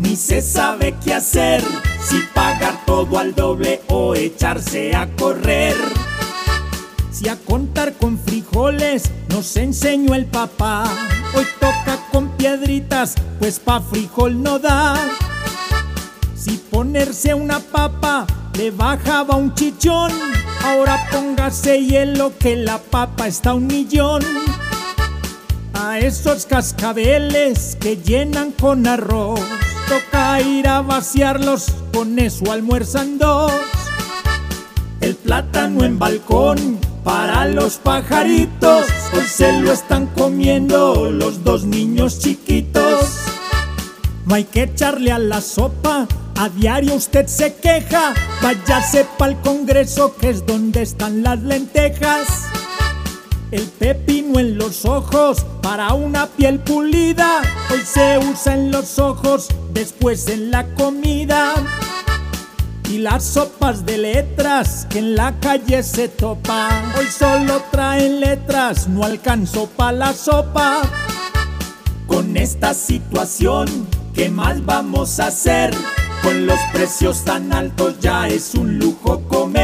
ni se sabe qué hacer, si pagar todo al doble o echarse a correr. Si a contar con frijoles nos enseñó el papá, hoy toca con piedritas, pues pa' frijol no da. Si ponerse una papa le bajaba un chichón, ahora póngase hielo que la papa está un millón. A esos cascabeles que llenan con arroz, toca ir a vaciarlos, con eso almuerzan dos. El plátano en balcón para los pajaritos, hoy se lo están comiendo los dos niños chiquitos. No hay que echarle a la sopa, a diario usted se queja, váyase pa'l Congreso que es donde están las lentejas. El pepino en los ojos para una piel pulida, hoy se usa en los ojos, después en la comida. Y las sopas de letras que en la calle se topan, hoy solo traen letras, no alcanzo pa' la sopa. Con esta situación, ¿qué más vamos a hacer? Con los precios tan altos ya es un lujo comer.